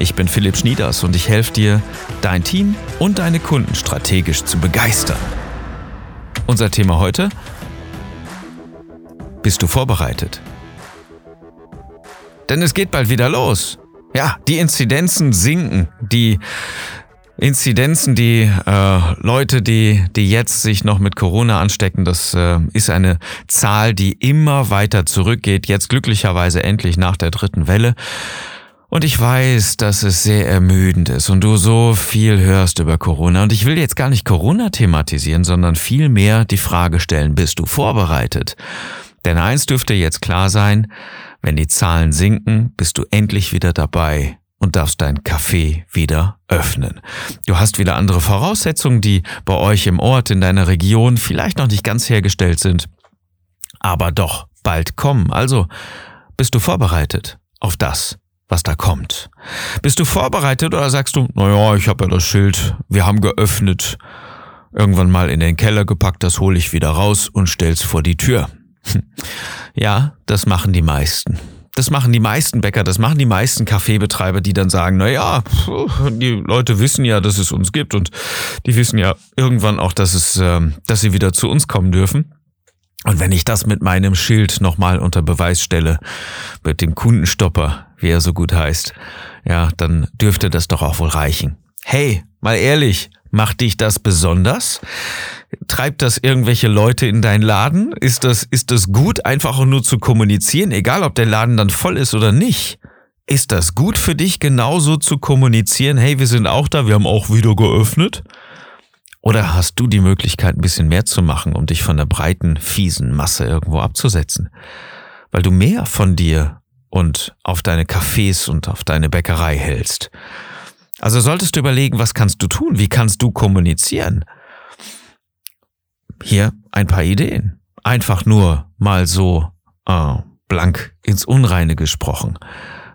Ich bin Philipp Schnieders und ich helfe dir, dein Team und deine Kunden strategisch zu begeistern. Unser Thema heute? Bist du vorbereitet? Denn es geht bald wieder los. Ja, die Inzidenzen sinken. Die Inzidenzen, die äh, Leute, die, die jetzt sich noch mit Corona anstecken, das äh, ist eine Zahl, die immer weiter zurückgeht. Jetzt glücklicherweise endlich nach der dritten Welle. Und ich weiß, dass es sehr ermüdend ist und du so viel hörst über Corona. Und ich will jetzt gar nicht Corona thematisieren, sondern vielmehr die Frage stellen, bist du vorbereitet? Denn eins dürfte jetzt klar sein, wenn die Zahlen sinken, bist du endlich wieder dabei und darfst dein Café wieder öffnen. Du hast wieder andere Voraussetzungen, die bei euch im Ort, in deiner Region vielleicht noch nicht ganz hergestellt sind, aber doch bald kommen. Also bist du vorbereitet auf das, was da kommt. Bist du vorbereitet oder sagst du, naja, ich habe ja das Schild, wir haben geöffnet, irgendwann mal in den Keller gepackt, das hole ich wieder raus und stell's vor die Tür. Ja, das machen die meisten. Das machen die meisten Bäcker, das machen die meisten Kaffeebetreiber, die dann sagen, na ja, die Leute wissen ja, dass es uns gibt und die wissen ja irgendwann auch, dass es, ähm, dass sie wieder zu uns kommen dürfen. Und wenn ich das mit meinem Schild nochmal unter Beweis stelle, mit dem Kundenstopper, wie er so gut heißt, ja, dann dürfte das doch auch wohl reichen. Hey, mal ehrlich, macht dich das besonders? Treibt das irgendwelche Leute in deinen Laden? Ist das, ist das gut, einfach nur zu kommunizieren, egal ob der Laden dann voll ist oder nicht? Ist das gut für dich, genauso zu kommunizieren? Hey, wir sind auch da, wir haben auch wieder geöffnet? Oder hast du die Möglichkeit, ein bisschen mehr zu machen, um dich von der breiten, fiesen Masse irgendwo abzusetzen? Weil du mehr von dir und auf deine Cafés und auf deine Bäckerei hältst. Also solltest du überlegen, was kannst du tun? Wie kannst du kommunizieren? Hier ein paar Ideen. Einfach nur mal so äh, blank ins Unreine gesprochen.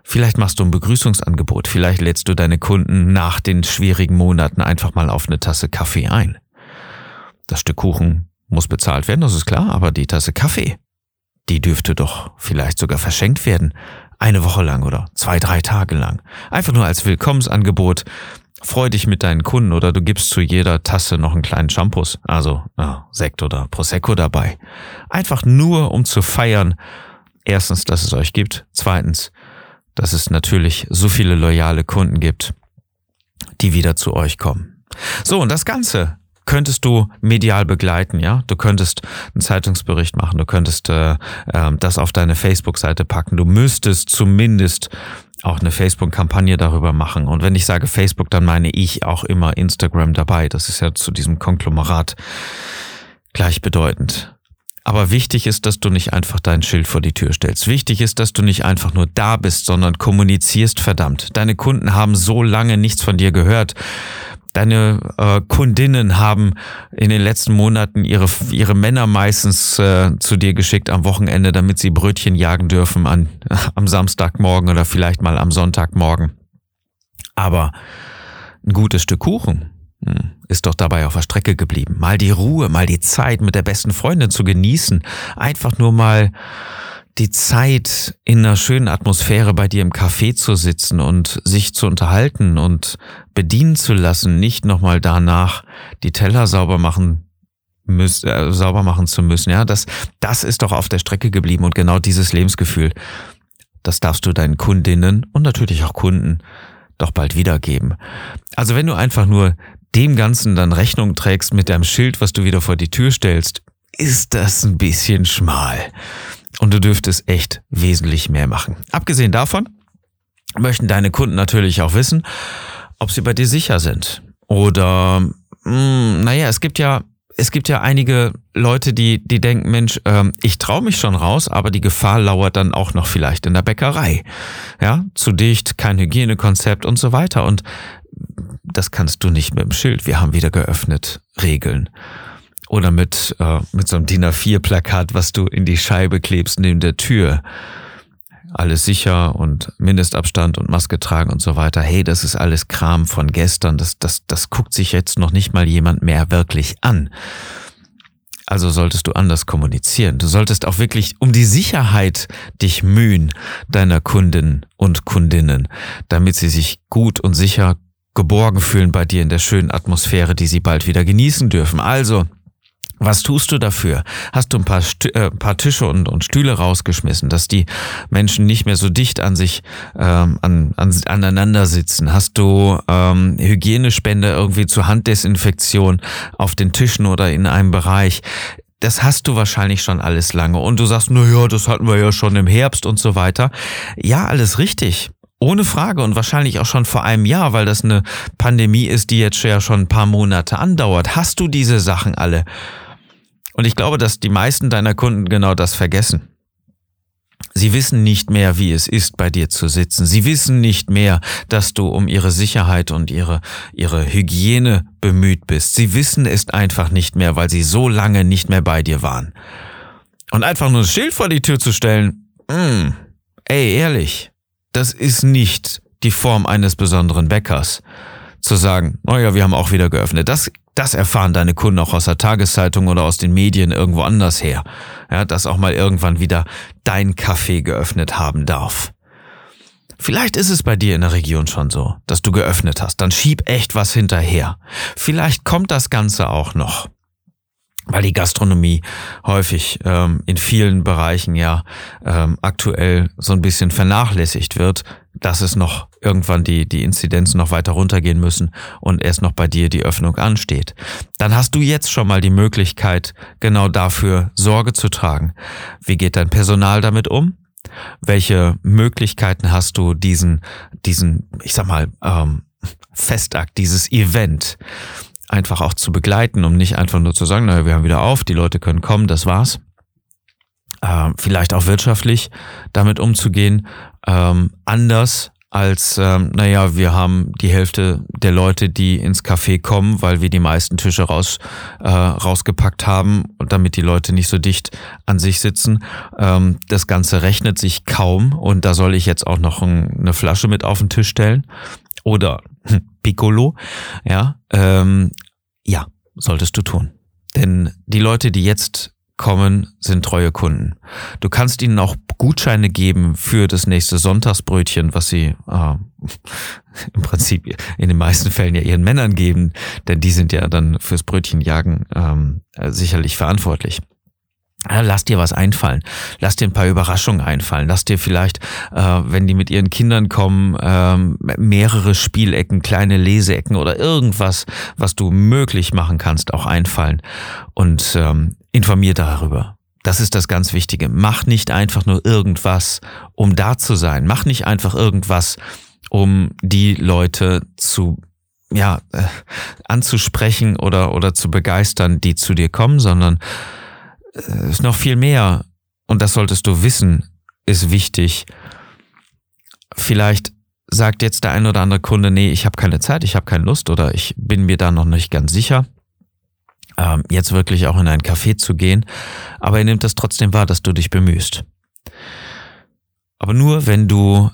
Vielleicht machst du ein Begrüßungsangebot, vielleicht lädst du deine Kunden nach den schwierigen Monaten einfach mal auf eine Tasse Kaffee ein. Das Stück Kuchen muss bezahlt werden, das ist klar, aber die Tasse Kaffee, die dürfte doch vielleicht sogar verschenkt werden. Eine Woche lang oder zwei, drei Tage lang. Einfach nur als Willkommensangebot. Freu dich mit deinen Kunden oder du gibst zu jeder Tasse noch einen kleinen Shampoos, also ja, Sekt oder Prosecco dabei. Einfach nur, um zu feiern. Erstens, dass es euch gibt. Zweitens, dass es natürlich so viele loyale Kunden gibt, die wieder zu euch kommen. So, und das Ganze könntest du medial begleiten, ja? Du könntest einen Zeitungsbericht machen, du könntest äh, äh, das auf deine Facebook-Seite packen, du müsstest zumindest auch eine Facebook-Kampagne darüber machen. Und wenn ich sage Facebook, dann meine ich auch immer Instagram dabei. Das ist ja zu diesem Konglomerat gleichbedeutend. Aber wichtig ist, dass du nicht einfach dein Schild vor die Tür stellst. Wichtig ist, dass du nicht einfach nur da bist, sondern kommunizierst verdammt. Deine Kunden haben so lange nichts von dir gehört. Deine äh, Kundinnen haben in den letzten Monaten ihre, ihre Männer meistens äh, zu dir geschickt am Wochenende, damit sie Brötchen jagen dürfen an, am Samstagmorgen oder vielleicht mal am Sonntagmorgen. Aber ein gutes Stück Kuchen, hm, ist doch dabei auf der Strecke geblieben. Mal die Ruhe, mal die Zeit mit der besten Freundin zu genießen. Einfach nur mal die Zeit in einer schönen Atmosphäre bei dir im Café zu sitzen und sich zu unterhalten und bedienen zu lassen, nicht nochmal danach die Teller sauber machen müssen, äh, sauber machen zu müssen. Ja, das, das ist doch auf der Strecke geblieben und genau dieses Lebensgefühl, das darfst du deinen Kundinnen und natürlich auch Kunden doch bald wiedergeben. Also wenn du einfach nur dem Ganzen dann Rechnung trägst mit deinem Schild, was du wieder vor die Tür stellst, ist das ein bisschen schmal. Und du dürftest echt wesentlich mehr machen. Abgesehen davon möchten deine Kunden natürlich auch wissen, ob sie bei dir sicher sind. Oder, mh, hm, naja, es gibt ja es gibt ja einige Leute, die, die denken, Mensch, ähm, ich traue mich schon raus, aber die Gefahr lauert dann auch noch vielleicht in der Bäckerei. Ja, zu dicht, kein Hygienekonzept und so weiter. Und das kannst du nicht mit dem Schild. Wir haben wieder geöffnet. Regeln. Oder mit, äh, mit so einem DIN A4-Plakat, was du in die Scheibe klebst neben der Tür. Alles sicher und Mindestabstand und Maske tragen und so weiter. Hey, das ist alles Kram von gestern. Das, das, das guckt sich jetzt noch nicht mal jemand mehr wirklich an. Also solltest du anders kommunizieren. Du solltest auch wirklich um die Sicherheit dich mühen deiner Kunden und Kundinnen, damit sie sich gut und sicher geborgen fühlen bei dir in der schönen Atmosphäre, die sie bald wieder genießen dürfen. Also, was tust du dafür? Hast du ein paar, St äh, paar Tische und, und Stühle rausgeschmissen, dass die Menschen nicht mehr so dicht an sich ähm, an, an, aneinander sitzen? Hast du ähm, Hygienespender irgendwie zur Handdesinfektion auf den Tischen oder in einem Bereich? Das hast du wahrscheinlich schon alles lange. Und du sagst, na ja, das hatten wir ja schon im Herbst und so weiter. Ja, alles richtig. Ohne Frage und wahrscheinlich auch schon vor einem Jahr, weil das eine Pandemie ist, die jetzt ja schon ein paar Monate andauert. Hast du diese Sachen alle? Und ich glaube, dass die meisten deiner Kunden genau das vergessen. Sie wissen nicht mehr, wie es ist, bei dir zu sitzen. Sie wissen nicht mehr, dass du um ihre Sicherheit und ihre, ihre Hygiene bemüht bist. Sie wissen es einfach nicht mehr, weil sie so lange nicht mehr bei dir waren. Und einfach nur ein Schild vor die Tür zu stellen, mh, hm, ey, ehrlich, das ist nicht die Form eines besonderen Bäckers. Zu sagen, naja, wir haben auch wieder geöffnet. Das das erfahren deine Kunden auch aus der Tageszeitung oder aus den Medien irgendwo anders her. Ja, dass auch mal irgendwann wieder dein Café geöffnet haben darf. Vielleicht ist es bei dir in der Region schon so, dass du geöffnet hast. Dann schieb echt was hinterher. Vielleicht kommt das Ganze auch noch weil die Gastronomie häufig ähm, in vielen Bereichen ja ähm, aktuell so ein bisschen vernachlässigt wird, dass es noch irgendwann die, die Inzidenzen noch weiter runtergehen müssen und erst noch bei dir die Öffnung ansteht. Dann hast du jetzt schon mal die Möglichkeit, genau dafür Sorge zu tragen. Wie geht dein Personal damit um? Welche Möglichkeiten hast du, diesen, diesen, ich sag mal, ähm, Festakt, dieses Event einfach auch zu begleiten, um nicht einfach nur zu sagen, naja, wir haben wieder auf, die Leute können kommen, das war's. Ähm, vielleicht auch wirtschaftlich damit umzugehen, ähm, anders als, ähm, naja, wir haben die Hälfte der Leute, die ins Café kommen, weil wir die meisten Tische raus, äh, rausgepackt haben und damit die Leute nicht so dicht an sich sitzen. Ähm, das Ganze rechnet sich kaum und da soll ich jetzt auch noch ein, eine Flasche mit auf den Tisch stellen oder Piccolo, ja, ähm, ja, solltest du tun. Denn die Leute, die jetzt kommen, sind treue Kunden. Du kannst ihnen auch Gutscheine geben für das nächste Sonntagsbrötchen, was sie äh, im Prinzip in den meisten Fällen ja ihren Männern geben, denn die sind ja dann fürs Brötchenjagen ähm, sicherlich verantwortlich. Lass dir was einfallen. Lass dir ein paar Überraschungen einfallen. Lass dir vielleicht, äh, wenn die mit ihren Kindern kommen, ähm, mehrere Spielecken, kleine Leseecken oder irgendwas, was du möglich machen kannst, auch einfallen. Und ähm, informier darüber. Das ist das ganz Wichtige. Mach nicht einfach nur irgendwas, um da zu sein. Mach nicht einfach irgendwas, um die Leute zu ja äh, anzusprechen oder oder zu begeistern, die zu dir kommen, sondern ist noch viel mehr und das solltest du wissen, ist wichtig. Vielleicht sagt jetzt der ein oder andere Kunde, nee, ich habe keine Zeit, ich habe keine Lust oder ich bin mir da noch nicht ganz sicher ähm, jetzt wirklich auch in ein Café zu gehen, aber er nimmt das trotzdem wahr, dass du dich bemühst. Aber nur wenn du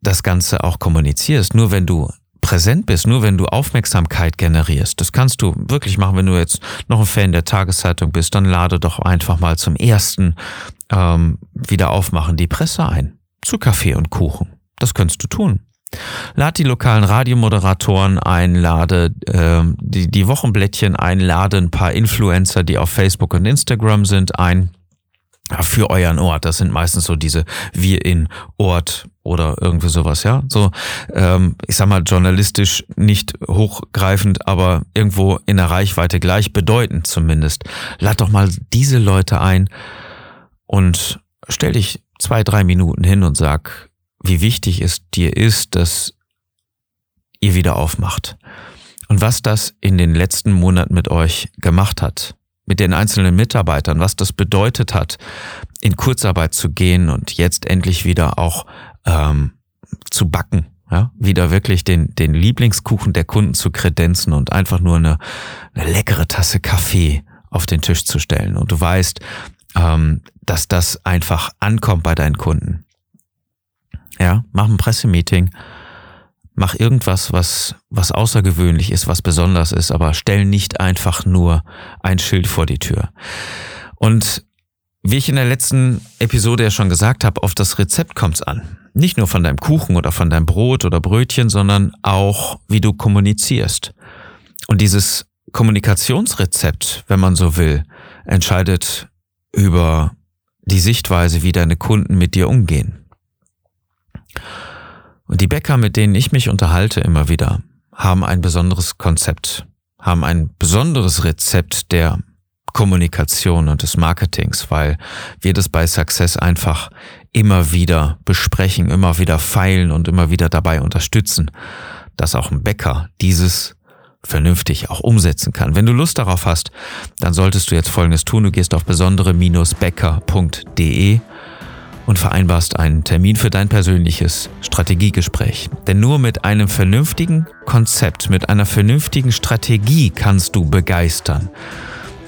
das Ganze auch kommunizierst, nur wenn du präsent bist, nur wenn du Aufmerksamkeit generierst, das kannst du wirklich machen, wenn du jetzt noch ein Fan der Tageszeitung bist, dann lade doch einfach mal zum ersten ähm, wieder aufmachen die Presse ein. Zu Kaffee und Kuchen. Das kannst du tun. Lad die lokalen Radiomoderatoren ein, lade äh, die, die Wochenblättchen ein, lade ein paar Influencer, die auf Facebook und Instagram sind, ein für euren Ort. Das sind meistens so diese Wir in Ort oder irgendwie sowas, ja. So, ähm, ich sag mal, journalistisch nicht hochgreifend, aber irgendwo in der Reichweite gleich bedeutend zumindest. Lad doch mal diese Leute ein und stell dich zwei, drei Minuten hin und sag, wie wichtig es dir ist, dass ihr wieder aufmacht. Und was das in den letzten Monaten mit euch gemacht hat, mit den einzelnen Mitarbeitern, was das bedeutet hat, in Kurzarbeit zu gehen und jetzt endlich wieder auch ähm, zu backen ja, wieder wirklich den, den Lieblingskuchen der Kunden zu kredenzen und einfach nur eine, eine leckere Tasse Kaffee auf den Tisch zu stellen. Und du weißt, ähm, dass das einfach ankommt bei deinen Kunden. Ja, mach ein Pressemeeting, mach irgendwas, was, was außergewöhnlich ist, was besonders ist, aber stell nicht einfach nur ein Schild vor die Tür. Und wie ich in der letzten Episode ja schon gesagt habe, auf das Rezept kommt's an. Nicht nur von deinem Kuchen oder von deinem Brot oder Brötchen, sondern auch, wie du kommunizierst. Und dieses Kommunikationsrezept, wenn man so will, entscheidet über die Sichtweise, wie deine Kunden mit dir umgehen. Und die Bäcker, mit denen ich mich unterhalte immer wieder, haben ein besonderes Konzept, haben ein besonderes Rezept der Kommunikation und des Marketings, weil wir das bei Success einfach immer wieder besprechen, immer wieder feilen und immer wieder dabei unterstützen, dass auch ein Bäcker dieses vernünftig auch umsetzen kann. Wenn du Lust darauf hast, dann solltest du jetzt Folgendes tun. Du gehst auf besondere-bäcker.de und vereinbarst einen Termin für dein persönliches Strategiegespräch. Denn nur mit einem vernünftigen Konzept, mit einer vernünftigen Strategie kannst du begeistern.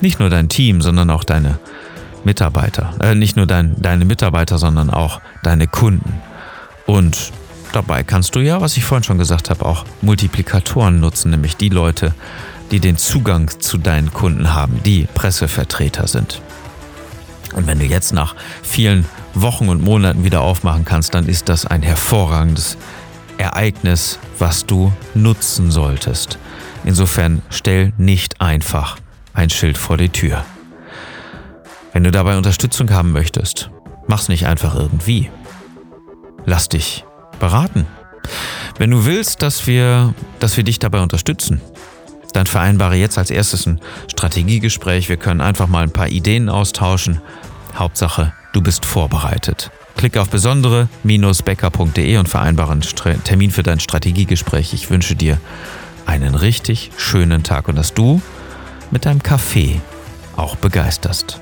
Nicht nur dein Team, sondern auch deine Mitarbeiter. Äh, nicht nur dein, deine Mitarbeiter, sondern auch deine Kunden. Und dabei kannst du ja, was ich vorhin schon gesagt habe, auch Multiplikatoren nutzen, nämlich die Leute, die den Zugang zu deinen Kunden haben, die Pressevertreter sind. Und wenn du jetzt nach vielen Wochen und Monaten wieder aufmachen kannst, dann ist das ein hervorragendes Ereignis, was du nutzen solltest. Insofern stell nicht einfach ein Schild vor die Tür. Wenn du dabei Unterstützung haben möchtest, mach's nicht einfach irgendwie. Lass dich beraten. Wenn du willst, dass wir, dass wir dich dabei unterstützen, dann vereinbare jetzt als erstes ein Strategiegespräch. Wir können einfach mal ein paar Ideen austauschen. Hauptsache, du bist vorbereitet. Klicke auf besondere-becker.de und vereinbare einen Termin für dein Strategiegespräch. Ich wünsche dir einen richtig schönen Tag und dass du mit deinem Kaffee auch begeisterst.